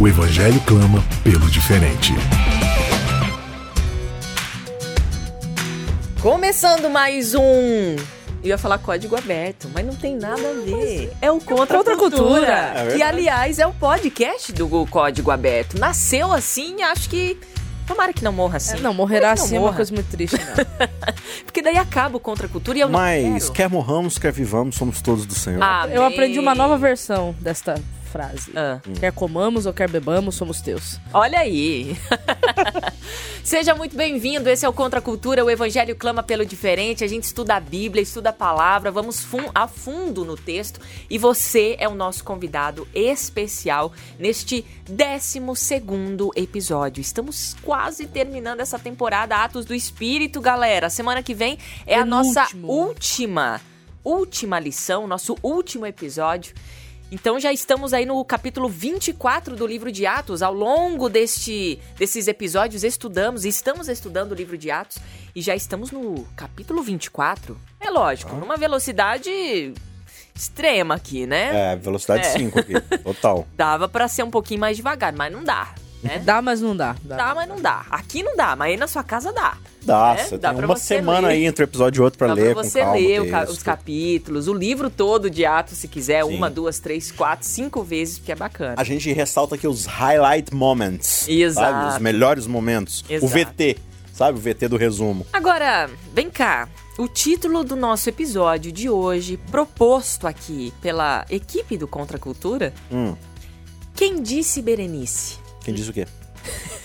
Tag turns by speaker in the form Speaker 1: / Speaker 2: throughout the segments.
Speaker 1: O Evangelho clama pelo diferente.
Speaker 2: Começando mais um. Eu ia falar código aberto, mas não tem nada a ver. É o Contra,
Speaker 3: Contra a
Speaker 2: Cultura.
Speaker 3: Cultura.
Speaker 4: É
Speaker 2: que, aliás, é o podcast do Código Aberto. Nasceu assim, acho que. Tomara que não morra assim.
Speaker 3: É, não, morrerá
Speaker 2: que não
Speaker 3: assim é uma
Speaker 2: morra.
Speaker 3: coisa muito triste, não.
Speaker 2: Porque daí acaba o Contra a Cultura e eu
Speaker 4: Mas quer morramos, quer vivamos, somos todos do Senhor.
Speaker 2: Amém.
Speaker 3: Eu aprendi uma nova versão desta frase.
Speaker 2: Ah.
Speaker 3: Quer comamos ou quer bebamos, somos teus.
Speaker 2: Olha aí. Seja muito bem-vindo. Esse é o Contra a Cultura. O Evangelho clama pelo diferente. A gente estuda a Bíblia, estuda a palavra, vamos fun- a fundo no texto. E você é o nosso convidado especial neste 12 episódio. Estamos quase terminando essa temporada Atos do Espírito, galera. Semana que vem é a nossa
Speaker 3: Penúltimo.
Speaker 2: última, última lição, nosso último episódio. Então já estamos aí no capítulo 24 do livro de Atos. Ao longo deste, desses episódios estudamos, estamos estudando o livro de Atos e já estamos no capítulo 24. É lógico, numa velocidade extrema aqui, né?
Speaker 4: É, velocidade
Speaker 2: É.
Speaker 4: 5 aqui, total.
Speaker 2: Dava pra ser um pouquinho mais devagar, mas não dá, né?
Speaker 3: Dá, mas não dá. Dá.
Speaker 2: Dá, mas não dá. Aqui não dá, mas aí na sua casa dá.
Speaker 4: Dá,
Speaker 2: É, dá
Speaker 4: tem uma semana
Speaker 2: ler.
Speaker 4: aí entre um episódio e outro pra
Speaker 2: Dá
Speaker 4: ler
Speaker 2: pra você
Speaker 4: calma.
Speaker 2: ler
Speaker 4: o
Speaker 2: o ca- os capítulos, o livro todo de Atos, se quiser,
Speaker 4: Sim.
Speaker 2: uma, duas, três, quatro, cinco vezes, porque é bacana.
Speaker 4: A gente ressalta aqui os highlight moments.
Speaker 2: Exato.
Speaker 4: Sabe? Os melhores momentos. O
Speaker 2: Exato.
Speaker 4: VT, sabe? O VT do resumo.
Speaker 2: Agora, vem cá. O título do nosso episódio de hoje, proposto aqui pela equipe do Contra a Cultura,
Speaker 4: Hum,
Speaker 2: Quem disse Berenice?
Speaker 4: quem disse o quê?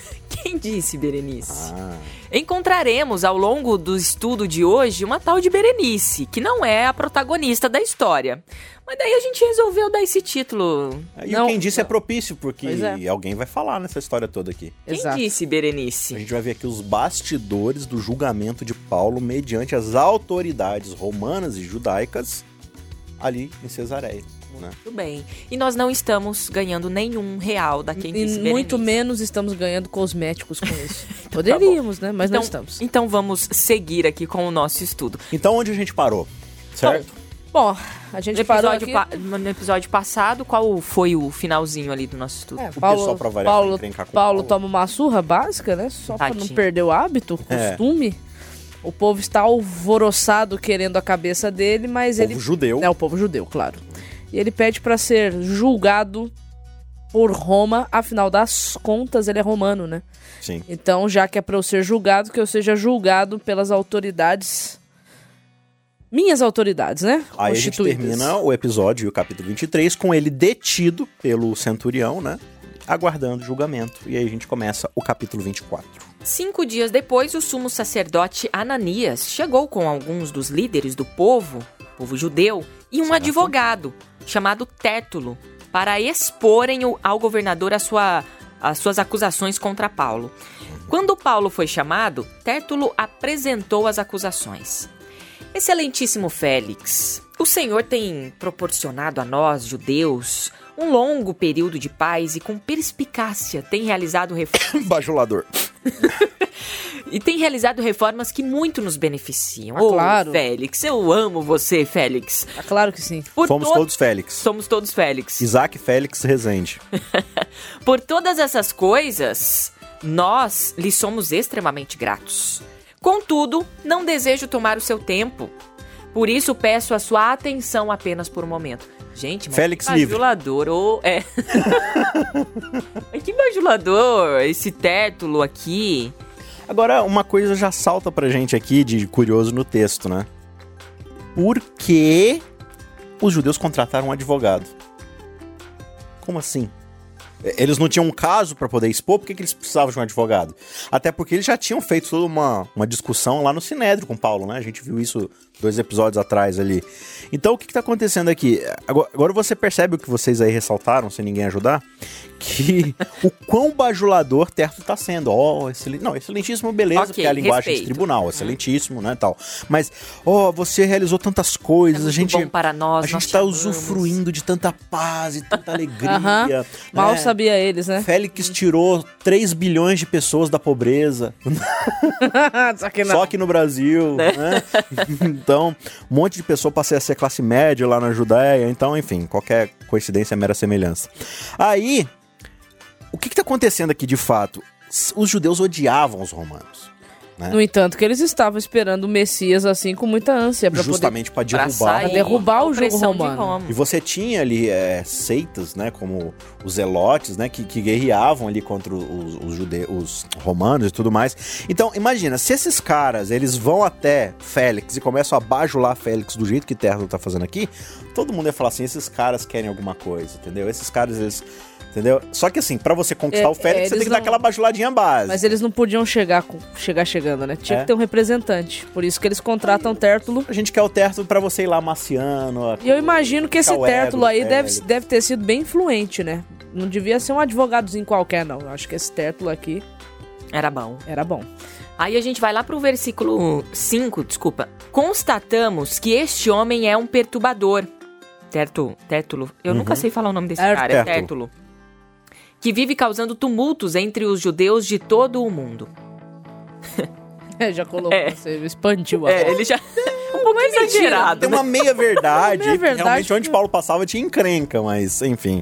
Speaker 2: Quem disse Berenice?
Speaker 4: Ah,
Speaker 2: Encontraremos ao longo do estudo de hoje uma tal de Berenice, que não é a protagonista da história. Mas daí a gente resolveu dar esse título.
Speaker 4: e
Speaker 3: Não,
Speaker 4: quem disse é
Speaker 3: não.
Speaker 4: propício, porque
Speaker 3: é.
Speaker 4: alguém vai falar nessa história toda aqui.
Speaker 2: Quem
Speaker 3: Exato.
Speaker 2: disse
Speaker 4: A
Speaker 2: Berenice?
Speaker 4: gente vai ver aqui os bastidores do julgamento de Paulo mediante as autoridades romanas e judaicas ali em Cesareia. Né?
Speaker 2: Tudo bem. E nós não estamos ganhando nenhum real da quem
Speaker 3: E muito
Speaker 2: Berenice.
Speaker 3: menos estamos ganhando cosméticos com isso. Poderíamos, né? Mas
Speaker 2: Então,
Speaker 3: não estamos.
Speaker 2: então vamos seguir aqui com o nosso estudo.
Speaker 4: Então, onde a gente parou? Certo?
Speaker 3: Bom, a gente
Speaker 2: No
Speaker 3: parou
Speaker 2: episódio,
Speaker 3: aqui...
Speaker 2: pa- no episódio passado, qual foi o finalzinho ali do nosso estudo?
Speaker 3: É,
Speaker 4: O
Speaker 3: Paulo,
Speaker 4: pessoal, pra variar,
Speaker 3: Paulo,
Speaker 4: com
Speaker 3: Paulo
Speaker 4: Paulo.
Speaker 3: toma uma surra básica, né? Só pra não
Speaker 2: Tadinho.
Speaker 3: perder o hábito, o
Speaker 4: É.
Speaker 3: costume. O povo está alvoroçado querendo a cabeça dele, mas
Speaker 4: Povo
Speaker 3: ele...
Speaker 4: judeu.
Speaker 3: É, o povo judeu, claro. E ele pede pra ser julgado por Roma, afinal das contas ele é romano, né?
Speaker 4: Sim.
Speaker 3: Então, já que é pra eu ser julgado, que eu seja julgado pelas autoridades... Minhas autoridades, né?
Speaker 4: Aí a gente termina o episódio, o capítulo 23, com ele detido pelo centurião, né? Aguardando julgamento. E aí a gente começa o capítulo 24.
Speaker 2: Cinco dias depois, o sumo sacerdote Ananias chegou com alguns dos líderes do povo, povo judeu, e um
Speaker 4: Certo.
Speaker 2: advogado chamado Tértulo, para exporem ao governador a sua- as suas acusações contra Paulo. Quando Paulo foi chamado, Tértulo apresentou as acusações. Excelentíssimo Félix, o Senhor tem proporcionado a nós, judeus, um longo período de paz e com perspicácia tem realizado reformas
Speaker 4: Bajulador.
Speaker 2: e tem realizado reformas que muito nos beneficiam.
Speaker 3: Ah,
Speaker 2: Ô,
Speaker 3: claro.
Speaker 2: Félix, eu amo você, Félix.
Speaker 3: Ah, claro que sim.
Speaker 2: Por
Speaker 4: Fomos
Speaker 2: to-
Speaker 4: todos Félix.
Speaker 2: Somos todos Félix.
Speaker 4: Isaac Félix Rezende.
Speaker 2: Por todas essas coisas, nós lhe somos extremamente gratos. Contudo, não desejo tomar o seu tempo. Por isso, peço a sua atenção apenas por um momento. Gente, mas
Speaker 4: Félix
Speaker 2: que bajulador, ô, é. Que bajulador, esse tétulo aqui.
Speaker 4: Agora, uma coisa já salta pra gente aqui de curioso no texto, né? Por que os judeus contrataram um advogado? Como assim? Eles não tinham um caso pra poder expor, por que, que eles precisavam de um advogado? Até porque eles já tinham feito toda uma, uma discussão lá no Sinédrio com Paulo, né? A gente viu isso dois episódios atrás ali. Então, o que, que tá acontecendo aqui? Agora, agora você percebe o que vocês aí ressaltaram, sem ninguém ajudar? Que o quão bajulador Terto tá sendo. Ó, excelente. Não, excelentíssimo, beleza,
Speaker 2: Ok,
Speaker 4: porque é a linguagem de
Speaker 2: respeito.
Speaker 4: tribunal, excelentíssimo, né, tal. Mas, ó, você realizou tantas coisas,
Speaker 2: É
Speaker 4: a gente...
Speaker 2: bom para nós,
Speaker 4: a gente
Speaker 2: te
Speaker 4: tá
Speaker 2: amamos.
Speaker 4: usufruindo de tanta paz e tanta alegria.
Speaker 3: Mal
Speaker 4: né?
Speaker 3: sabia eles, né?
Speaker 4: Félix tirou 3 bilhões de pessoas da pobreza.
Speaker 3: Só que.
Speaker 4: Só aqui no Brasil, né? Então, um monte de pessoa passei a ser classe média lá na Judéia. Então, enfim, qualquer coincidência é mera semelhança. Aí, o que, que tá acontecendo aqui de fato? Os judeus odiavam os romanos. Né?
Speaker 3: No entanto, que eles estavam esperando o Messias assim com muita ânsia pra poder
Speaker 4: Justamente para
Speaker 2: Pra
Speaker 4: derrubar.
Speaker 2: sair
Speaker 3: derrubar o jogo romano.
Speaker 2: Roma.
Speaker 4: E você tinha ali é, seitas, né, como os zelotes, né, que, que guerreavam ali contra os, os judeus, os romanos e tudo mais. Então, imagina, se esses caras, eles vão até Félix e começam a bajular Félix do jeito que Terno tá fazendo aqui, todo mundo ia falar assim, esses caras querem alguma coisa, entendeu? Esses caras, eles... Entendeu? Só que assim, pra você conquistar
Speaker 3: É,
Speaker 4: o Félix,
Speaker 3: é,
Speaker 4: você tem que dar
Speaker 3: não-
Speaker 4: aquela bajuladinha base.
Speaker 3: Mas eles não podiam chegar, com- chegar chegando, né? Tinha
Speaker 4: É.
Speaker 3: que ter um representante. Por isso que eles contratam Tértulo.
Speaker 4: A gente quer o Terto pra você ir lá maciano.
Speaker 3: E eu imagino que esse Tértulo aí deve, deve ter sido bem influente, né? Não devia ser um advogadozinho qualquer, não. Eu acho que esse Tértulo aqui
Speaker 2: Era bom.
Speaker 3: era bom.
Speaker 2: Aí a gente vai lá pro versículo 5, desculpa. Constatamos que este homem é um perturbador. Terto, Tértulo. Eu nunca sei falar o nome desse
Speaker 3: É,
Speaker 2: cara, é
Speaker 4: Tértulo.
Speaker 2: Que vive causando tumultos entre os judeus de todo o mundo.
Speaker 3: É, já colocou,
Speaker 2: É.
Speaker 3: você expandiu a
Speaker 2: É,
Speaker 3: bola.
Speaker 2: ele já. um pouco exagerado.
Speaker 4: Tem
Speaker 2: né?
Speaker 4: uma meia verdade.
Speaker 3: Meia verdade.
Speaker 4: Realmente, onde Paulo passava tinha encrenca, mas enfim.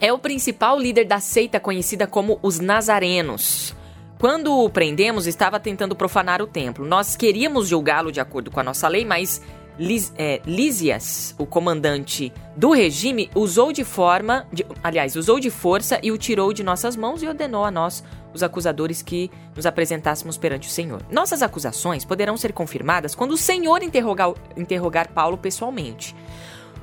Speaker 2: É o principal líder da seita conhecida como os Nazarenos. Quando o prendemos, estava tentando profanar o templo. Nós queríamos julgá-lo de acordo com a nossa lei, mas Lis, é, Lísias, o comandante do regime, usou de forma, de- aliás, usou de força e o tirou de nossas mãos e ordenou a nós, os acusadores, que nos apresentássemos perante o Senhor. Nossas acusações poderão ser confirmadas quando o Senhor interrogar, interrogar Paulo pessoalmente.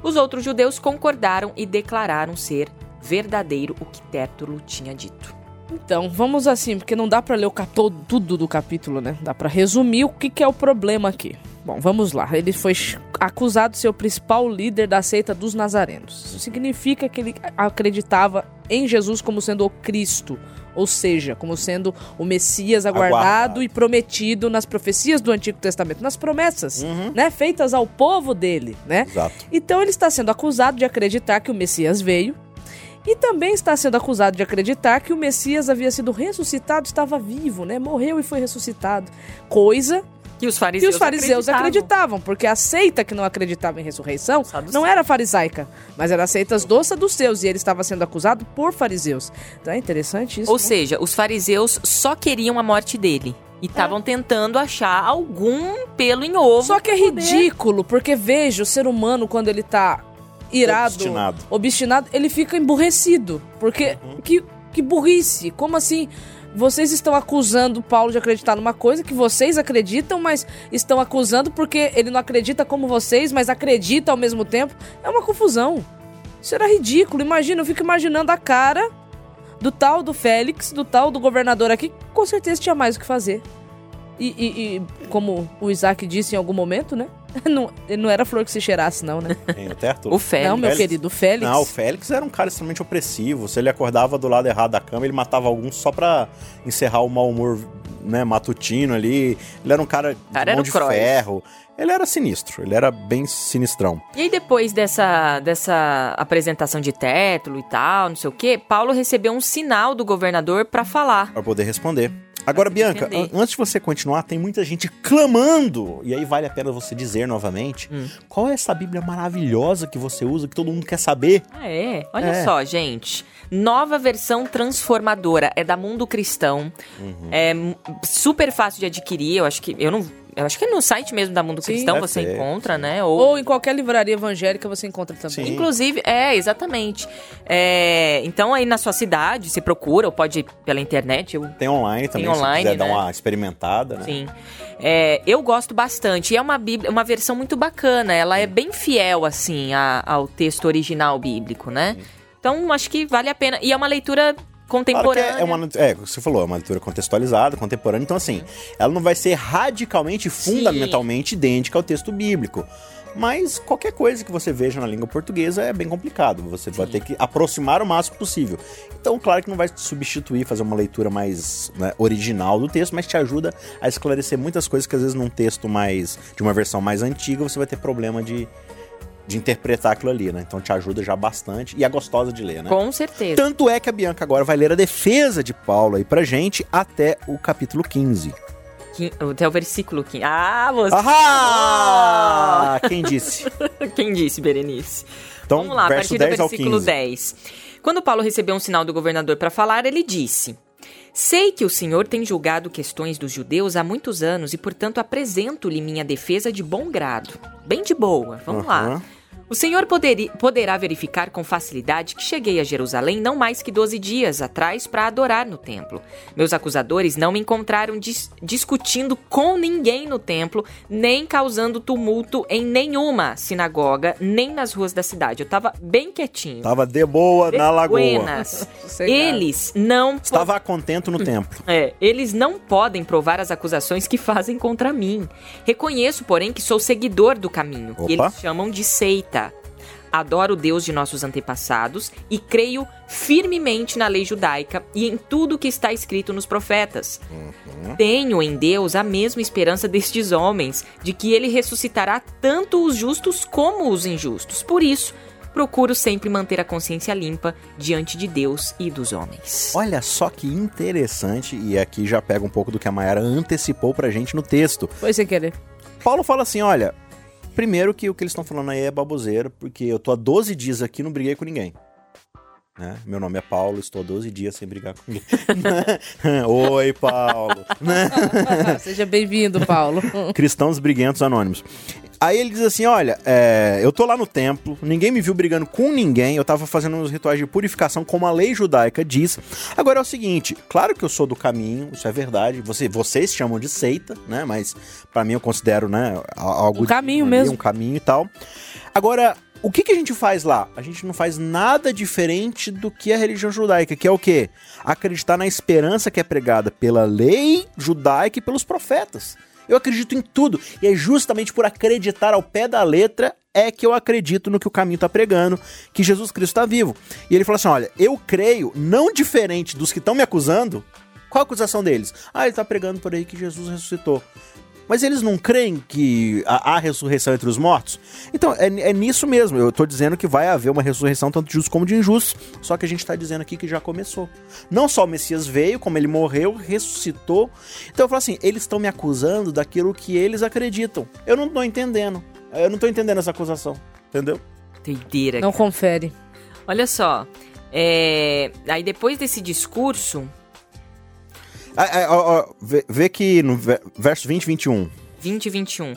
Speaker 2: Os outros judeus concordaram e declararam ser verdadeiro o que Tértulo tinha dito.
Speaker 3: Então, vamos assim, porque não dá pra ler o cap- tudo do capítulo, né? Dá pra resumir o que, que é o problema aqui. Bom, vamos lá. Ele foi acusado de ser o principal líder da seita dos nazarenos. Isso significa que ele acreditava em Jesus como sendo o Cristo, ou seja, como sendo o Messias aguardado,
Speaker 4: Aguardado.
Speaker 3: e prometido nas profecias do Antigo Testamento, nas promessas, né, feitas ao povo dele, né?
Speaker 4: Exato.
Speaker 3: Então ele está sendo acusado de acreditar que o Messias veio e também está sendo acusado de acreditar que o Messias havia sido ressuscitado, estava vivo, né? Morreu e foi ressuscitado. Coisa
Speaker 2: Que os fariseus,
Speaker 3: os fariseus
Speaker 2: acreditavam.
Speaker 3: acreditavam, porque a seita que não acreditava em ressurreição não era farisaica, mas era seitas dos saduceus e ele estava sendo acusado por fariseus. Então é interessante isso.
Speaker 2: Ou
Speaker 3: né?
Speaker 2: seja, os fariseus só queriam a morte dele. E estavam tentando achar algum pelo em ovo.
Speaker 3: Só que é
Speaker 2: poder-
Speaker 3: ridículo, porque veja, o ser humano, quando ele tá irado,
Speaker 4: Obstinado.
Speaker 3: obstinado, ele fica emburrecido. Porque, que, que burrice, como assim? Vocês estão acusando Paulo de acreditar numa coisa que vocês acreditam, mas estão acusando porque ele não acredita como vocês, mas acredita ao mesmo tempo. É uma confusão. Isso era ridículo. Imagina, eu fico imaginando a cara do tal do Félix, do tal do governador aqui, que com certeza tinha mais o que fazer. E, e- e, como o Isaac disse em algum momento, né? Não, não era flor que se cheirasse, não, né?
Speaker 4: Quem, o Terto?
Speaker 2: O Félix.
Speaker 3: Não, meu
Speaker 4: Félix?
Speaker 3: querido, o Félix.
Speaker 4: Não, o Félix era um cara extremamente opressivo. Se ele acordava do lado errado da cama, ele matava alguns só pra encerrar o mau humor né, matutino ali. Ele era um cara de
Speaker 2: Cara, era
Speaker 4: mão de
Speaker 2: Croix.
Speaker 4: ferro. Ele era sinistro, ele era bem sinistrão.
Speaker 2: E aí, depois dessa, dessa apresentação de Tértulo e tal, não sei o quê, Paulo recebeu um sinal do governador pra falar.
Speaker 4: Pra poder responder. Agora, Bianca, an- antes de você continuar, tem muita gente clamando. E aí vale a pena você dizer novamente
Speaker 2: Hum.
Speaker 4: qual é essa Bíblia maravilhosa que você usa, que todo mundo quer saber.
Speaker 2: Ah, é? Olha
Speaker 4: É.
Speaker 2: só, gente. Nova versão transformadora. É da Mundo Cristão.
Speaker 4: Uhum.
Speaker 2: É super fácil de adquirir. Eu acho que. Eu não. Eu acho que é no site mesmo da Mundo
Speaker 3: Sim.
Speaker 2: Cristão
Speaker 4: Deve
Speaker 2: você
Speaker 4: ter,
Speaker 2: encontra, né? Ou,
Speaker 3: Ou em qualquer livraria evangélica você encontra também.
Speaker 4: Sim.
Speaker 2: Inclusive, é, exatamente. É, então, aí na sua cidade, você procura, ou pode ir pela internet. Eu,
Speaker 4: Tem online também,
Speaker 2: Tem online,
Speaker 4: se quiser dar
Speaker 2: né?
Speaker 4: uma experimentada, né?
Speaker 2: sim. É, eu gosto bastante. E é uma, bíblia, uma versão muito bacana. Ela é bem fiel, assim, a- ao texto original bíblico, né? Então, acho que vale a pena. E é uma leitura contemporânea.
Speaker 4: é, é uma, é, você falou, é uma leitura contextualizada, contemporânea, então assim, ela não vai ser radicalmente, fundamentalmente idêntica ao texto bíblico. Mas qualquer coisa que você veja na língua portuguesa é bem complicado. Você vai ter que aproximar o máximo possível. Então, claro que não vai substituir, fazer uma leitura mais né, original do texto, mas te ajuda a esclarecer muitas coisas que às vezes num texto mais. de uma versão mais antiga, você vai ter problema de, de interpretar aquilo ali, né? Então te ajuda já bastante e é gostosa de ler, né?
Speaker 2: Com certeza.
Speaker 4: Tanto é que a Bianca agora vai ler a defesa de Paulo aí pra gente até o capítulo 15.
Speaker 2: Quin- Até o versículo 15. Ah, você.
Speaker 4: Ahá! Quem disse?
Speaker 2: Quem disse, Berenice?
Speaker 4: Então,
Speaker 2: Vamos lá, a partir
Speaker 4: 10
Speaker 2: do versículo
Speaker 4: 15.
Speaker 2: 10. Quando Paulo recebeu um sinal do governador para falar, ele disse: Sei que o Senhor tem julgado questões dos judeus há muitos anos e, portanto, apresento-lhe minha defesa de bom grado. Bem de boa, vamos lá. O Senhor poderi- poderá verificar com facilidade que cheguei a Jerusalém não mais que 12 dias atrás para adorar no templo. Meus acusadores não me encontraram dis- discutindo com ninguém no templo, nem causando tumulto em nenhuma sinagoga, nem nas ruas da cidade. Eu tava bem quietinho.
Speaker 4: Tava de boa na lagoa.
Speaker 2: Buenas.
Speaker 3: Sossegado.
Speaker 2: Eles não
Speaker 4: Estava contento no templo.
Speaker 2: é, eles não podem provar as acusações que fazem contra mim. Reconheço, porém, que sou seguidor do caminho, que
Speaker 4: Opa.
Speaker 2: eles chamam de seita. Adoro o Deus de nossos antepassados e creio firmemente na lei judaica e em tudo que está escrito nos profetas. Tenho em Deus a mesma esperança destes homens, de que ele ressuscitará tanto os justos como os injustos. Por isso, procuro sempre manter a consciência limpa diante de Deus e dos homens.
Speaker 4: Olha só que interessante, e aqui já pega um pouco do que a Mayara antecipou pra gente no texto.
Speaker 3: Foi sem querer.
Speaker 4: Paulo fala assim: olha, primeiro que o que eles estão falando aí é baboseira, porque eu tô há 12 dias aqui e não briguei com ninguém. Né? Meu nome é Paulo, estou há 12 dias sem brigar com ninguém. Oi, Paulo.
Speaker 3: Seja bem-vindo, Paulo.
Speaker 4: Cristãos Briguentos Anônimos. Aí ele diz assim: olha, é, eu tô lá no templo, ninguém me viu brigando com ninguém, eu tava fazendo uns rituais de purificação, como a lei judaica diz. Agora é o seguinte: claro que eu sou do caminho, isso é verdade. Você, vocês chamam de seita, né? Mas pra mim eu considero, né, algo.
Speaker 3: Um caminho
Speaker 4: ali,
Speaker 3: mesmo.
Speaker 4: Um caminho e tal. Agora. O que, que a gente faz lá? A gente não faz nada diferente do que a religião judaica, que é o quê? Acreditar na esperança que é pregada pela lei judaica e pelos profetas. Eu acredito em tudo. E é justamente por acreditar ao pé da letra é que eu acredito no que o caminho está pregando, que Jesus Cristo está vivo. E ele fala assim: olha, eu creio, não diferente dos que estão me acusando. Qual a acusação deles? Ah, ele está pregando por aí que Jesus ressuscitou. Mas eles não creem que há ressurreição entre os mortos? Então, é, é nisso mesmo. Eu tô dizendo que vai haver uma ressurreição tanto de justos como de injustos. Só que a gente tá dizendo aqui que já começou. Não só o Messias veio, como ele morreu, ressuscitou. Então eu falo assim: eles estão me acusando daquilo que eles acreditam. Eu não tô entendendo. Eu não tô entendendo essa acusação. Entendeu?
Speaker 2: Doideira.
Speaker 3: Não confere.
Speaker 2: Olha só. é, Aí depois desse discurso,
Speaker 4: Ah, ah, ó, vê, vê que no ve- verso 20 e 21.
Speaker 2: 20 e 21.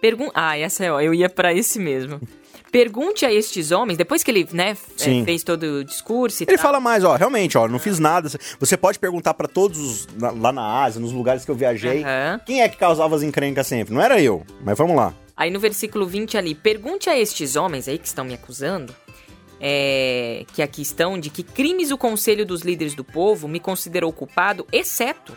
Speaker 2: Pergun ah, essa é, ó, eu ia pra esse mesmo. Pergunte a estes homens, depois que ele, né, é,
Speaker 4: Sim.
Speaker 2: fez todo o discurso e
Speaker 4: Ele
Speaker 2: tal.
Speaker 4: fala mais, ó, realmente, ó, não fiz nada. Você pode perguntar pra todos os- na- lá na Ásia, nos lugares que eu viajei,
Speaker 2: Aham.
Speaker 4: quem é que causava as encrencas sempre? Não era eu, mas vamos lá.
Speaker 2: Aí no versículo 20 ali, pergunte a estes homens aí que estão me acusando, é, que aqui estão, de que crimes o conselho dos líderes do povo me considerou culpado, exceto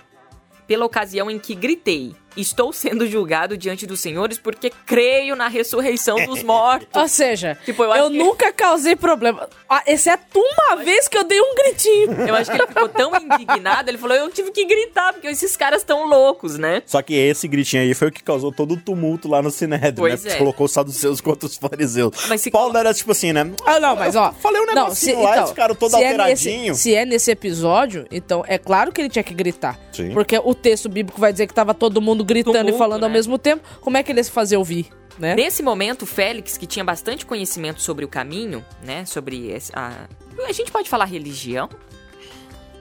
Speaker 2: pela ocasião em que gritei, estou sendo julgado diante dos senhores porque creio na ressurreição dos mortos.
Speaker 3: Ou seja,
Speaker 2: Tipo, eu
Speaker 3: eu,
Speaker 2: que-
Speaker 3: nunca causei problema. Ah, exceto uma vez que eu dei um gritinho.
Speaker 2: Eu acho que ele ficou tão indignado, ele falou, eu tive que gritar, porque esses caras estão loucos, né?
Speaker 4: Só que esse gritinho aí foi o que causou todo o tumulto lá no Sinédrio,
Speaker 2: Pois
Speaker 4: né?
Speaker 2: é.
Speaker 4: Colocou os saduceus contra os fariseus.
Speaker 2: Mas se
Speaker 4: Paulo era tipo assim, né?
Speaker 3: Ah, não, mas ó.
Speaker 4: Falei um
Speaker 3: não,
Speaker 4: negocinho lá, eles ficaram todo
Speaker 3: se é
Speaker 4: alteradinho.
Speaker 3: nesse- se é nesse episódio, então é claro que ele tinha que gritar.
Speaker 4: Sim.
Speaker 3: Porque o texto bíblico vai dizer que tava todo mundo gritando
Speaker 2: Tumulto,
Speaker 3: e falando ao
Speaker 2: né?
Speaker 3: mesmo tempo. Como é que ele ia se fazer ouvir, né?
Speaker 2: Nesse momento, Félix, que tinha bastante conhecimento sobre o caminho, né? Sobre a. A gente pode falar religião?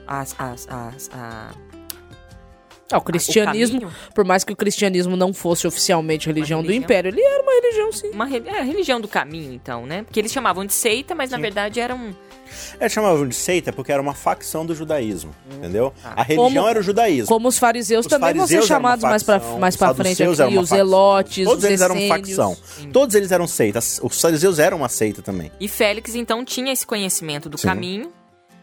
Speaker 2: As. as, as a...
Speaker 3: Ah, o cristianismo,
Speaker 2: caminho.
Speaker 3: por mais que o cristianismo não fosse oficialmente religião, do
Speaker 2: religião.
Speaker 3: império, ele era uma religião sim.
Speaker 2: Uma re- é, a religião do caminho, então, né? Porque eles chamavam de seita, mas na verdade era um.
Speaker 4: É, chamavam de seita porque era uma facção do judaísmo, entendeu?
Speaker 2: Tá.
Speaker 4: A religião
Speaker 3: Como-
Speaker 4: era o judaísmo.
Speaker 3: Como os fariseus
Speaker 4: Os
Speaker 3: também vão ser
Speaker 4: fariseus eram uma
Speaker 3: chamados mais pra,
Speaker 4: facção,
Speaker 3: mais pra frente aqui,
Speaker 4: eram uma
Speaker 3: os
Speaker 4: facção.
Speaker 3: elotes,
Speaker 4: Todos
Speaker 3: os
Speaker 4: eles eram
Speaker 3: essênios.
Speaker 4: facção. Todos eles eram seitas. Os fariseus eram uma seita também.
Speaker 2: E Félix, então, tinha esse conhecimento do
Speaker 4: Sim.
Speaker 2: caminho,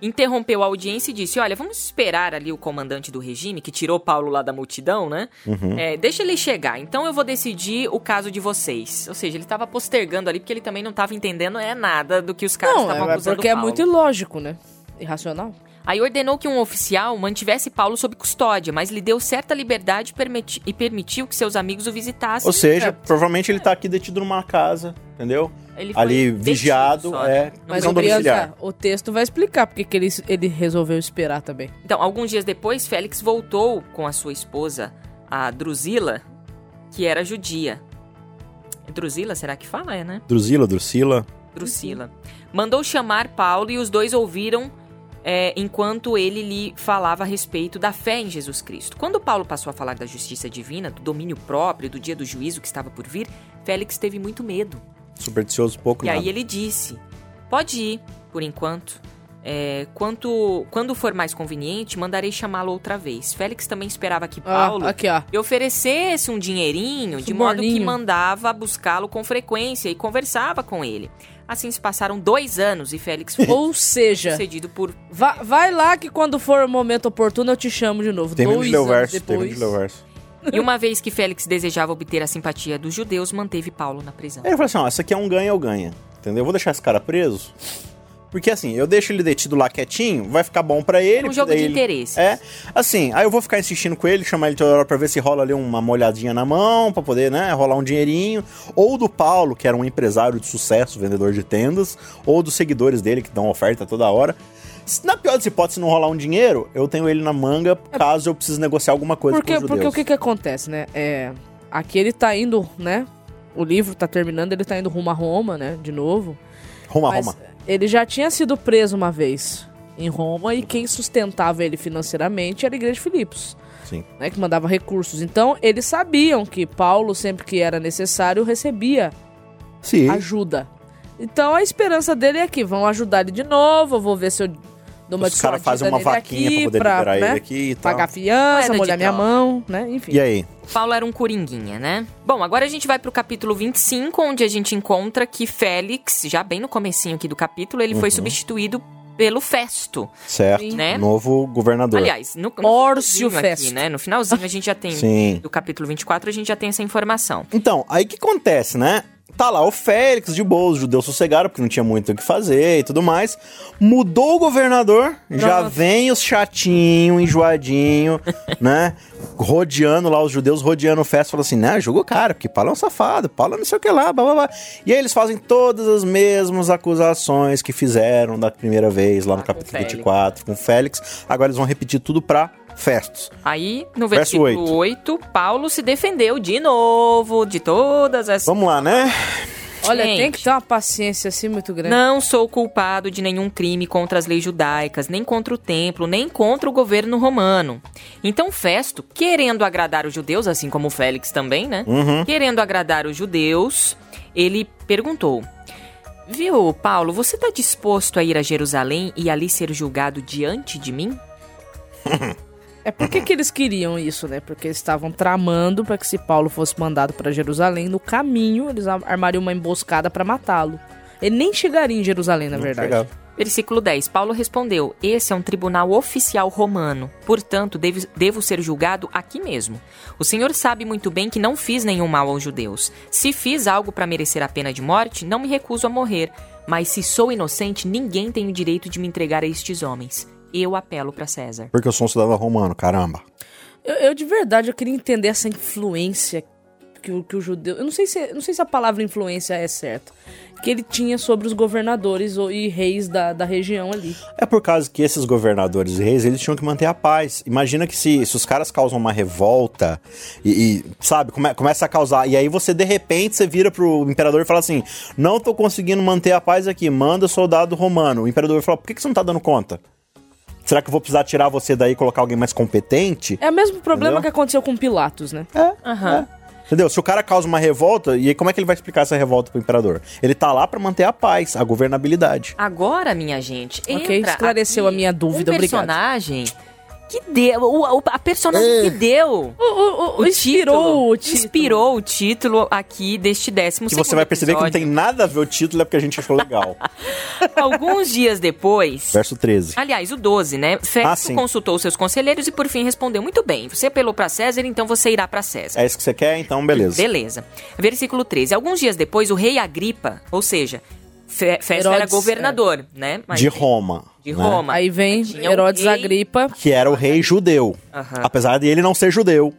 Speaker 2: interrompeu a audiência e disse: Olha, vamos esperar ali o comandante do regime, que tirou Paulo lá da multidão, né?
Speaker 4: Uhum.
Speaker 2: É, deixa ele chegar, então eu vou decidir o caso de vocês. Ou seja, ele estava postergando ali porque ele também não estava entendendo é, nada do que os caras
Speaker 3: Não,
Speaker 2: estavam
Speaker 3: é
Speaker 2: acusando
Speaker 3: porque é
Speaker 2: Paulo.
Speaker 3: muito ilógico, né? Irracional.
Speaker 2: Aí ordenou que um oficial mantivesse Paulo sob custódia, mas lhe deu certa liberdade e permiti- e permitiu que seus amigos o visitassem.
Speaker 4: Ou seja,
Speaker 3: É.
Speaker 4: provavelmente ele tá aqui detido numa casa, entendeu?
Speaker 2: Ele foi
Speaker 4: Ali vigiado,
Speaker 2: só,
Speaker 4: é.
Speaker 2: né? Não
Speaker 3: Mas o,
Speaker 4: domiciliar.
Speaker 3: Bianca, o texto vai explicar porque que ele, ele resolveu esperar também.
Speaker 2: Então, alguns dias depois, Félix voltou com a sua esposa, a Drusila, que era judia. Drusila, será que fala? É, né?
Speaker 4: Drusila, Drusila.
Speaker 2: Drusila. Mandou chamar Paulo e os dois ouviram é, enquanto ele lhe falava a respeito da fé em Jesus Cristo. Quando Paulo passou a falar da justiça divina, do domínio próprio, do dia do juízo que estava por vir, Félix teve muito medo.
Speaker 4: Supersticioso pouco
Speaker 2: E
Speaker 4: nada.
Speaker 2: aí ele disse: Pode ir, por enquanto. É, quanto, quando for mais conveniente, mandarei chamá-lo outra vez. Félix também esperava que
Speaker 3: Ah,
Speaker 2: Paulo
Speaker 3: aqui, ó.
Speaker 2: lhe oferecesse um dinheirinho, de modo que
Speaker 3: Suborninho.
Speaker 2: mandava buscá-lo com frequência e conversava com ele. Assim se passaram dois anos e Félix foi
Speaker 3: Ou seja,
Speaker 2: sucedido por.
Speaker 3: va- vai lá que quando for o momento oportuno eu te chamo de novo.
Speaker 4: Termina
Speaker 3: Dois
Speaker 4: de ler o verso, termina
Speaker 3: depois.
Speaker 4: de ler o verso.
Speaker 2: E uma vez que Félix desejava obter a simpatia dos judeus, manteve Paulo na prisão.
Speaker 4: Ele falou assim: ó, isso aqui é um ganha ou ganha. Entendeu? Eu vou deixar esse cara preso. Porque assim, eu deixo ele detido lá quietinho, vai ficar bom pra ele.
Speaker 2: Um
Speaker 4: porque
Speaker 2: jogo de
Speaker 4: ele-
Speaker 2: interesses.
Speaker 4: É, assim, aí eu vou ficar insistindo com ele, chamar ele toda hora pra ver se rola ali uma molhadinha na mão, pra poder, né, rolar um dinheirinho. Ou do Paulo, que era um empresário de sucesso, vendedor de tendas, ou dos seguidores dele, que dão oferta toda hora. Na pior das hipóteses, se não rolar um dinheiro, eu tenho ele na manga caso eu precise negociar alguma coisa
Speaker 3: Porque,
Speaker 4: com os
Speaker 3: porque
Speaker 4: judeus.
Speaker 3: o que que acontece, né? É, aqui ele tá indo, né? O livro tá terminando, ele tá indo rumo a Roma, né? De novo.
Speaker 4: Roma,
Speaker 3: Mas
Speaker 4: Roma.
Speaker 3: ele já tinha sido preso uma vez em Roma e quem sustentava ele financeiramente era a igreja de Filipos,
Speaker 4: Sim.
Speaker 3: né? Que mandava recursos. Então, eles sabiam que Paulo, sempre que era necessário, recebia
Speaker 4: Sim.
Speaker 3: ajuda. Então, a esperança dele é que vão ajudar ele de novo, eu vou ver se eu dou uma
Speaker 4: Os caras fazem uma vaquinha
Speaker 3: aqui
Speaker 4: pra poder
Speaker 3: pra,
Speaker 4: liberar
Speaker 3: né,
Speaker 4: ele aqui e tal.
Speaker 3: Pagar fiança,
Speaker 2: Moeda de
Speaker 3: molhar minha
Speaker 2: troca.
Speaker 3: mão, né? Enfim.
Speaker 4: E aí?
Speaker 2: Paulo era um coringuinha, né? Bom, agora a gente vai pro capítulo 25, onde a gente encontra que Félix, já bem no comecinho aqui do capítulo, ele
Speaker 4: Uhum.
Speaker 2: foi substituído pelo Festo,
Speaker 4: Certo.
Speaker 2: né?
Speaker 4: Novo governador.
Speaker 2: Aliás, no, no finalzinho aqui,
Speaker 3: Festo.
Speaker 2: né? No finalzinho a gente já tem
Speaker 4: Sim.
Speaker 2: do capítulo 24, a gente já tem essa informação.
Speaker 4: Então, aí o que acontece, né? Tá lá o Félix de boa, os judeus sossegaram, porque não tinha muito o que fazer e tudo mais. Mudou o governador, já
Speaker 3: Pronto.
Speaker 4: vem os chatinho, enjoadinho, né? Rodeando lá os judeus, rodeando o Festo, falando assim, né? Jogou cara, porque Paulo é um safado, Paulo é não sei o que lá, blá blá blá. E aí eles fazem todas as mesmas acusações que fizeram da primeira vez lá no
Speaker 2: com
Speaker 4: capítulo
Speaker 2: Félix.
Speaker 4: 24 com o Félix. Agora eles vão repetir tudo pra Festos.
Speaker 2: Aí, no
Speaker 4: Verso
Speaker 2: versículo 8, Paulo se defendeu de novo de todas as.
Speaker 4: Vamos lá, né?
Speaker 3: Olha,
Speaker 2: Gente.
Speaker 3: tem que ter uma paciência assim muito grande.
Speaker 2: Não sou culpado de nenhum crime contra as leis judaicas, nem contra o templo, nem contra o governo romano. Então Festo, querendo agradar os judeus, assim como Félix também, né?
Speaker 4: Uhum.
Speaker 2: Querendo agradar os judeus, ele perguntou: Viu, Paulo, você está disposto a ir a Jerusalém e ali ser julgado diante de mim?
Speaker 3: É por que eles queriam isso, né? Porque eles estavam tramando para que se Paulo fosse mandado para Jerusalém, no caminho eles ar- armariam uma emboscada para matá-lo. Ele nem chegaria em Jerusalém, na verdade.
Speaker 2: Versículo 10. Paulo respondeu: Esse é um tribunal oficial romano. Portanto, devo, devo ser julgado aqui mesmo. O Senhor sabe muito bem que não fiz nenhum mal aos judeus. Se fiz algo para merecer a pena de morte, não me recuso a morrer. Mas se sou inocente, ninguém tem o direito de me entregar a estes homens. Eu apelo para César.
Speaker 4: Porque eu sou um cidadão romano, caramba.
Speaker 3: Eu, eu, de verdade eu queria entender essa influência que o, que o judeu. Eu não sei se eu não sei se a palavra influência é certa. Que ele tinha sobre os governadores ou- e reis da, da região ali.
Speaker 4: É por causa que esses governadores e reis, eles tinham que manter a paz. Imagina que se, se os caras causam uma revolta e, e, sabe, come- começa a causar, e aí você, de repente, você vira pro imperador e fala assim, não tô conseguindo manter a paz aqui, manda soldado romano. O imperador fala, por que, que você não tá dando conta? Será que eu vou precisar tirar você daí e colocar alguém mais competente?
Speaker 3: É o mesmo problema
Speaker 4: Entendeu?
Speaker 3: que aconteceu com Pilatos, né?
Speaker 4: É.
Speaker 2: Aham.
Speaker 4: é. Entendeu? Se o cara causa uma revolta, e aí como é que ele vai explicar essa revolta pro imperador? Ele tá lá pra manter a paz, a governabilidade.
Speaker 2: Agora, minha gente,
Speaker 3: Ok,
Speaker 2: entra
Speaker 3: esclareceu
Speaker 2: aqui
Speaker 3: a minha dúvida,
Speaker 2: um
Speaker 3: obrigado.
Speaker 2: Que deu, o- o- a personagem que deu
Speaker 3: O, o, o,
Speaker 2: o
Speaker 3: inspirou
Speaker 2: título,
Speaker 3: o título.
Speaker 2: inspirou o título aqui deste décimo
Speaker 4: Que você vai perceber que não tem
Speaker 2: episódio.
Speaker 4: nada a ver o título, é porque a gente achou legal.
Speaker 2: Alguns dias depois...
Speaker 4: Verso 13.
Speaker 2: Aliás, o 12, né? Festo
Speaker 4: Ah,
Speaker 2: consultou seus conselheiros e por fim respondeu: Muito bem, você apelou pra César, então você irá pra César.
Speaker 4: É isso que você quer? Então, beleza.
Speaker 2: Beleza. Versículo 13. Alguns dias depois, o rei Agripa, ou seja, Fe- Festo era
Speaker 3: Herodes,
Speaker 2: governador, né? Mas-
Speaker 4: De Roma.
Speaker 2: De
Speaker 4: né?
Speaker 2: Roma.
Speaker 3: Aí vem
Speaker 2: Tinha um
Speaker 3: Herodes
Speaker 2: rei-
Speaker 3: Agripa.
Speaker 4: Que era o rei judeu. Apesar de ele não ser judeu.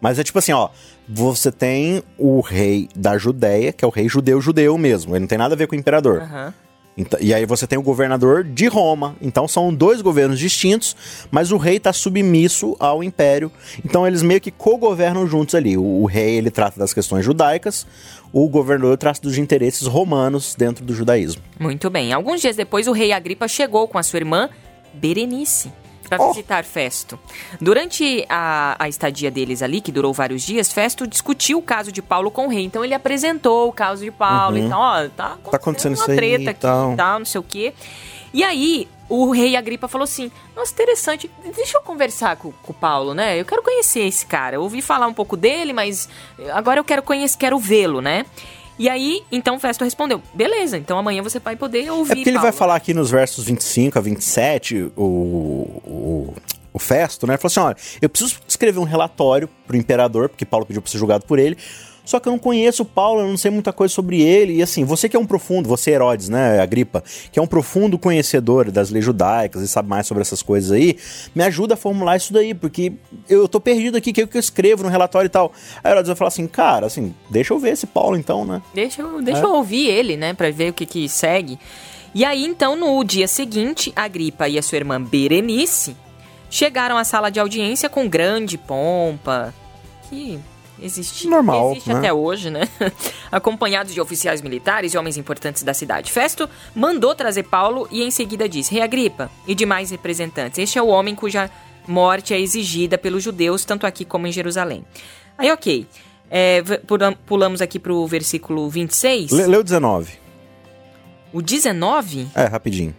Speaker 4: Mas é tipo assim, ó. Você tem o rei da Judéia, que é o rei judeu-judeu mesmo. Ele não tem nada a ver com o imperador.
Speaker 2: Aham.
Speaker 4: Então- e aí você tem o governador de Roma. Então são dois governos distintos, mas o rei está submisso ao império. Então eles meio que co-governam juntos ali. O, o rei ele trata das questões judaicas, o governador trata dos interesses romanos dentro do judaísmo.
Speaker 2: Muito bem. Alguns dias depois, o rei Agripa chegou com a sua irmã Berenice para
Speaker 4: Oh.
Speaker 2: visitar Festo. Durante a, a estadia deles ali, que durou vários dias, Festo discutiu o caso de Paulo com o rei. Então ele apresentou o caso de Paulo e tal. Ó, tá acontecendo,
Speaker 4: acontecendo
Speaker 2: uma
Speaker 4: aí
Speaker 2: treta
Speaker 4: e
Speaker 2: aqui
Speaker 4: tal.
Speaker 2: e tal, não sei o quê. E aí, o rei Agripa falou assim: Nossa, interessante, deixa eu conversar com, com o Paulo, né? Eu quero conhecer esse cara. Eu ouvi falar um pouco dele, mas agora eu quero conhecer, quero vê-lo, né? E aí, então Festo respondeu: Beleza, então amanhã você vai poder ouvir.
Speaker 4: É porque ele vai
Speaker 2: Paulo."
Speaker 4: falar aqui nos versos 25 a 27, o, o, o Festo, né? Falou assim: olha, eu preciso escrever um relatório pro imperador, porque Paulo pediu pra ser julgado por ele. Só que eu não conheço o Paulo, eu não sei muita coisa sobre ele. E assim, você que é um profundo, você Herodes, né, Agripa, que é um profundo conhecedor das leis judaicas e sabe mais sobre essas coisas aí, me ajuda a formular isso daí, porque eu tô perdido aqui, o que é que eu escrevo no relatório e tal. Aí Herodes vai falar assim, cara, assim, deixa eu ver esse Paulo então, né?
Speaker 2: Deixa, eu, deixa
Speaker 4: É.
Speaker 2: eu ouvir ele, né, pra ver o que que segue. E aí, então, no dia seguinte, Agripa e a sua irmã Berenice chegaram à sala de audiência com grande pompa, que existe,
Speaker 4: Normal,
Speaker 2: existe
Speaker 4: né?
Speaker 2: até hoje, né? Acompanhados de oficiais militares e homens importantes da cidade. Festo mandou trazer Paulo e em seguida disse: Rei Agripa e demais representantes, este é o homem cuja morte é exigida pelos judeus, tanto aqui como em Jerusalém. Aí, ok. É, pulamos aqui pro versículo 26.
Speaker 4: Lê, lê o 19.
Speaker 2: O 19,
Speaker 4: É, rapidinho.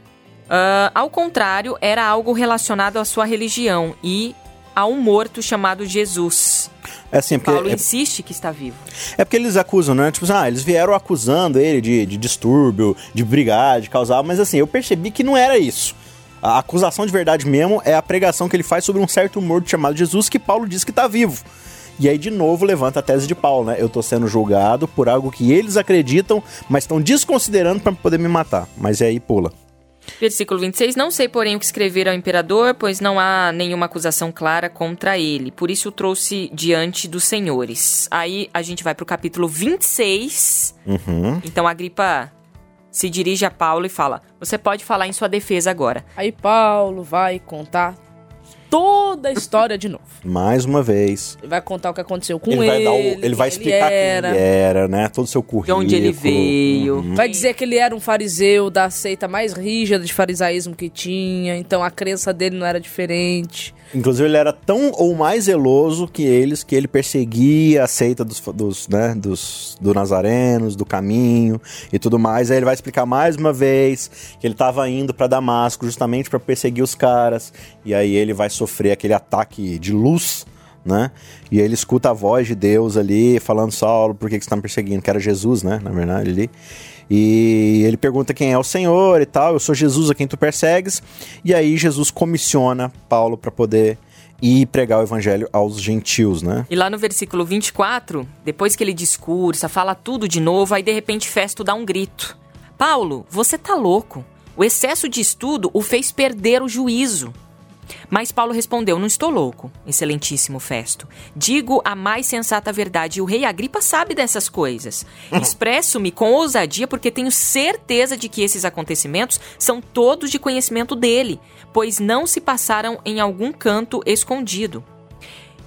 Speaker 2: ah, ao contrário, era algo relacionado à sua religião e a um morto chamado Jesus.
Speaker 4: É assim, porque
Speaker 2: Paulo
Speaker 4: é,
Speaker 2: insiste que está vivo.
Speaker 4: é porque eles acusam, né? Tipo assim, ah, eles vieram acusando ele de, de distúrbio, de brigar, de causar, mas assim, eu percebi que não era isso. A acusação de verdade mesmo é a pregação que ele faz sobre um certo morto chamado Jesus que Paulo diz que tá vivo. E aí, de novo, levanta a tese de Paulo, né? Eu tô sendo julgado por algo que eles acreditam, mas estão desconsiderando pra poder me matar. Mas aí pula.
Speaker 2: Versículo 26. Não sei, porém, o que escrever ao imperador, pois não há nenhuma acusação clara contra ele. Por isso o trouxe diante dos senhores. Aí a gente vai pro capítulo 26.
Speaker 4: Uhum.
Speaker 2: Então Agripa se dirige a Paulo e fala: Você pode falar em sua defesa agora.
Speaker 3: Aí Paulo vai contar toda a história de novo.
Speaker 4: Mais uma vez.
Speaker 3: Ele vai contar o que aconteceu com
Speaker 4: Ele
Speaker 3: ele.
Speaker 4: vai, dar o- ele vai explicar
Speaker 3: era.
Speaker 4: quem ele era, né? Todo o seu
Speaker 2: De
Speaker 4: currículo.
Speaker 2: onde ele veio.
Speaker 3: Vai dizer que ele era um fariseu da seita mais rígida de farisaísmo que tinha, então a crença dele não era diferente.
Speaker 4: Inclusive, ele era tão ou mais zeloso que eles, que ele perseguia a seita dos, dos, né, dos do Nazarenos, do caminho e tudo mais. Aí ele vai explicar mais uma vez que ele estava indo para Damasco justamente para perseguir os caras. E aí ele vai sofrer aquele ataque de luz, né? E ele escuta a voz de Deus ali falando: Saulo, por que, que você está me perseguindo? Que era Jesus, né? Na verdade, ali. E ele pergunta quem é o Senhor e tal. Eu sou Jesus a quem tu persegues. E aí Jesus comissiona Paulo para poder ir pregar o evangelho aos gentios, né?
Speaker 2: E lá no versículo 24, depois que ele discursa, fala tudo de novo, aí de repente Festo dá um grito: Paulo, você tá louco. O excesso de estudo o fez perder o juízo. Mas Paulo respondeu: Não estou louco, excelentíssimo Festo. Digo a mais sensata verdade, e o rei Agripa sabe dessas coisas. Expresso-me com ousadia porque tenho certeza de que esses acontecimentos são todos de conhecimento dele, pois não se passaram em algum canto escondido.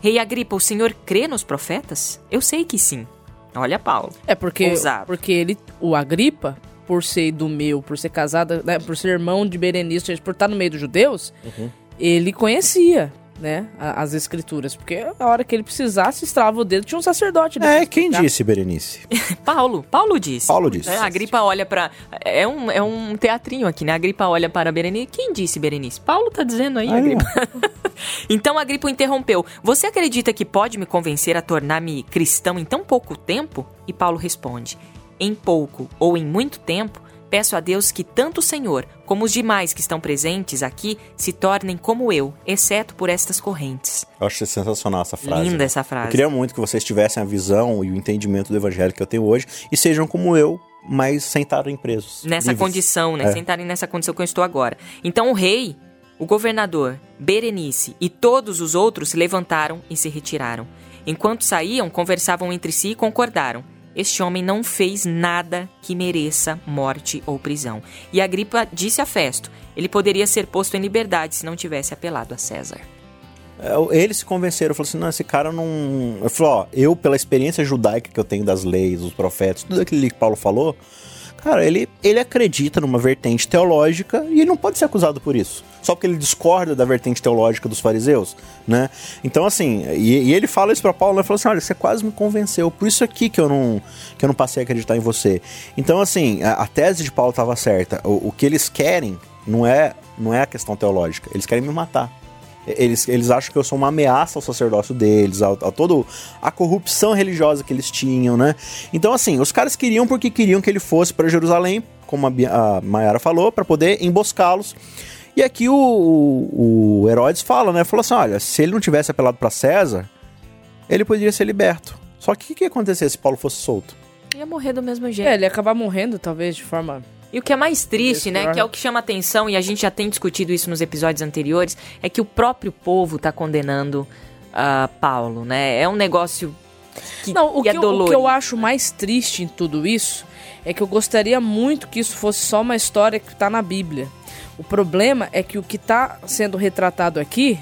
Speaker 2: Rei Agripa, o senhor crê nos profetas? Eu sei que sim. Olha, Paulo.
Speaker 3: É porque,
Speaker 2: Ousado.
Speaker 3: porque ele, o Agripa por ser do meu, por ser casada, né, por ser irmão de Berenice, por estar no meio dos judeus,
Speaker 4: Uhum.
Speaker 3: Ele conhecia, né, a- as escrituras, porque a hora que ele precisasse, estrava o dedo, tinha um sacerdote. ali
Speaker 4: É, quem
Speaker 3: explicar.
Speaker 4: disse, Berenice?
Speaker 2: Paulo, Paulo disse.
Speaker 4: Paulo disse.
Speaker 2: É, a Gripa olha pra. É um, é um teatrinho aqui, né? A Gripa olha para Berenice. Quem disse, Berenice? Paulo tá dizendo aí,
Speaker 4: Aí,
Speaker 2: Agripa. então a Gripa interrompeu. Você acredita que pode me convencer a tornar-me cristão em tão pouco tempo? E Paulo responde: Em pouco ou em muito tempo, peço a Deus que tanto o Senhor como os demais que estão presentes aqui se tornem como eu, exceto por estas correntes.
Speaker 4: Eu acho sensacional essa frase.
Speaker 2: Linda essa frase.
Speaker 4: Eu queria muito que vocês tivessem a visão e o entendimento do evangelho que eu tenho hoje e sejam como eu, mas sem estarem presos.
Speaker 2: nessa
Speaker 4: livres.
Speaker 2: condição, né?
Speaker 4: É.
Speaker 2: Sem estarem nessa condição que eu estou agora. Então o rei, o governador, Berenice e todos os outros se levantaram e se retiraram. Enquanto saíam, conversavam entre si e concordaram. Este homem não fez nada que mereça morte ou prisão. E Agripa disse a Festo: ele poderia ser posto em liberdade se não tivesse apelado a César.
Speaker 4: É, Eles se convenceram, falaram assim, não, esse cara não... Eu falei, ó, eu pela experiência judaica que eu tenho das leis, dos profetas, tudo aquilo que Paulo falou, cara, ele, ele acredita numa vertente teológica e ele não pode ser acusado por isso. Só porque ele discorda da vertente teológica dos fariseus, né? Então, assim, e, e ele fala isso pra Paulo, né? Ele falou assim, olha, você quase me convenceu, por isso aqui que eu não, que eu não passei a acreditar em você. Então, assim, a, a tese de Paulo estava certa. O, o que eles querem não é, não é a questão teológica, eles querem me matar. Eles, eles acham que eu sou uma ameaça ao sacerdócio deles, a, a toda a corrupção religiosa que eles tinham, né? Então, assim, os caras queriam porque queriam que ele fosse para Jerusalém, como a, a Mayara falou, para poder emboscá-los. E aqui o, o, o Herodes fala, né? Falou assim: olha, se ele não tivesse apelado para César, ele poderia ser liberto. Só que o que, que ia acontecer se Paulo fosse solto?
Speaker 2: Ia morrer do mesmo jeito.
Speaker 3: É, ele ia acabar morrendo, talvez, de forma...
Speaker 2: E o que é mais triste, né, que é o que chama atenção, e a gente já tem discutido isso nos episódios anteriores, é que o próprio povo tá condenando ah, Paulo, né? É um negócio que,
Speaker 3: Não, o
Speaker 2: que é
Speaker 3: eu, o que eu acho mais triste em tudo isso é que eu gostaria muito que isso fosse só uma história que tá na Bíblia. O problema é que o que tá sendo retratado aqui,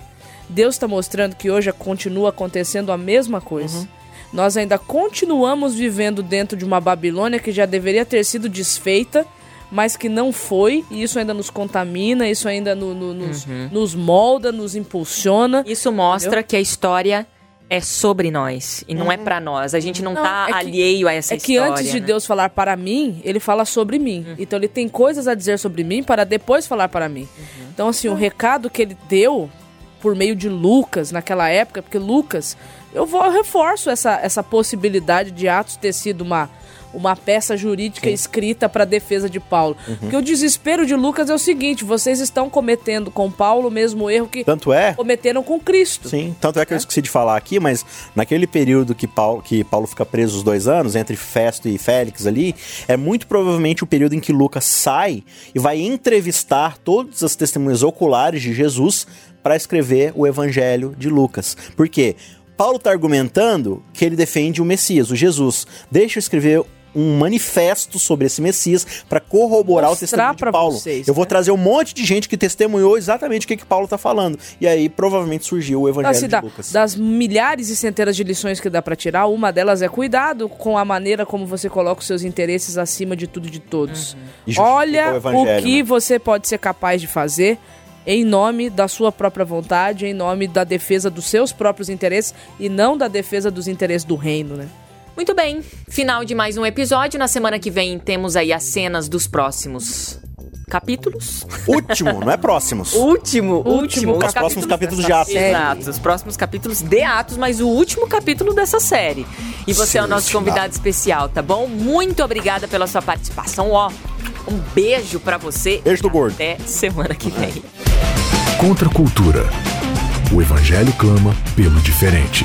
Speaker 3: Deus está mostrando que hoje continua acontecendo a mesma coisa.
Speaker 2: Uhum.
Speaker 3: Nós ainda continuamos vivendo dentro de uma Babilônia que já deveria ter sido desfeita, mas que não foi, e isso ainda nos contamina, isso ainda no- no- nos,
Speaker 2: Uhum.
Speaker 3: nos molda, nos impulsiona.
Speaker 2: Isso mostra que a história é sobre nós e não é pra nós. A gente não,
Speaker 3: Não,
Speaker 2: tá
Speaker 3: é que-
Speaker 2: alheio a essa
Speaker 3: É que
Speaker 2: história.
Speaker 3: antes de
Speaker 2: né? Uhum.
Speaker 3: Deus falar para mim, ele fala sobre mim. Então ele tem coisas a dizer sobre mim para depois falar para mim.
Speaker 2: Uhum.
Speaker 3: Então, assim, o recado que ele deu por meio de Lucas naquela época, porque Lucas, eu vou eu reforço essa, essa possibilidade de Atos ter sido uma, uma peça jurídica escrita para defesa de Paulo.
Speaker 4: Uhum.
Speaker 3: Porque o desespero de Lucas é o seguinte: vocês estão cometendo com Paulo o mesmo erro que
Speaker 4: Tanto é
Speaker 3: cometeram com Cristo.
Speaker 4: Sim, tanto é que eu esqueci de falar aqui, mas naquele período que Paulo, que Paulo fica preso os dois anos, entre Festo e Félix ali, é muito provavelmente o período em que Lucas sai e vai entrevistar todas as testemunhas oculares de Jesus para escrever o evangelho de Lucas. Por quê? Paulo está argumentando que ele defende o Messias, o Jesus. Deixa eu escrever um manifesto sobre esse Messias para corroborar o
Speaker 3: Mostrar
Speaker 4: testemunho de Paulo.
Speaker 3: vocês,
Speaker 4: eu vou
Speaker 3: né?
Speaker 4: trazer um monte de gente que testemunhou exatamente o que, que Paulo está falando. E aí provavelmente surgiu o evangelho
Speaker 3: Assim,
Speaker 4: de
Speaker 3: da-
Speaker 4: Lucas.
Speaker 3: das milhares e centenas de lições que dá pra tirar, uma delas é cuidado com a maneira como você coloca os seus interesses acima de tudo e de todos.
Speaker 4: Justifica
Speaker 3: Olha
Speaker 4: o
Speaker 3: o, que
Speaker 4: né?
Speaker 3: você pode ser capaz de fazer em nome da sua própria vontade, em nome da defesa dos seus próprios interesses e não da defesa dos interesses do reino, né?
Speaker 2: Muito bem, final de mais um episódio. Na semana que vem temos aí as cenas dos próximos capítulos.
Speaker 4: Último, não é próximos.
Speaker 2: Último, último.
Speaker 4: Os próximos capítulos de Atos.
Speaker 2: Exato, os próximos capítulos de Atos, mas o último capítulo dessa série. E você é o nosso convidado especial, tá bom? Muito obrigada pela sua participação, ó. Um beijo pra você.
Speaker 4: Beijo do gordo.
Speaker 2: Até semana que vem.
Speaker 1: Contra a cultura. O Evangelho clama pelo diferente.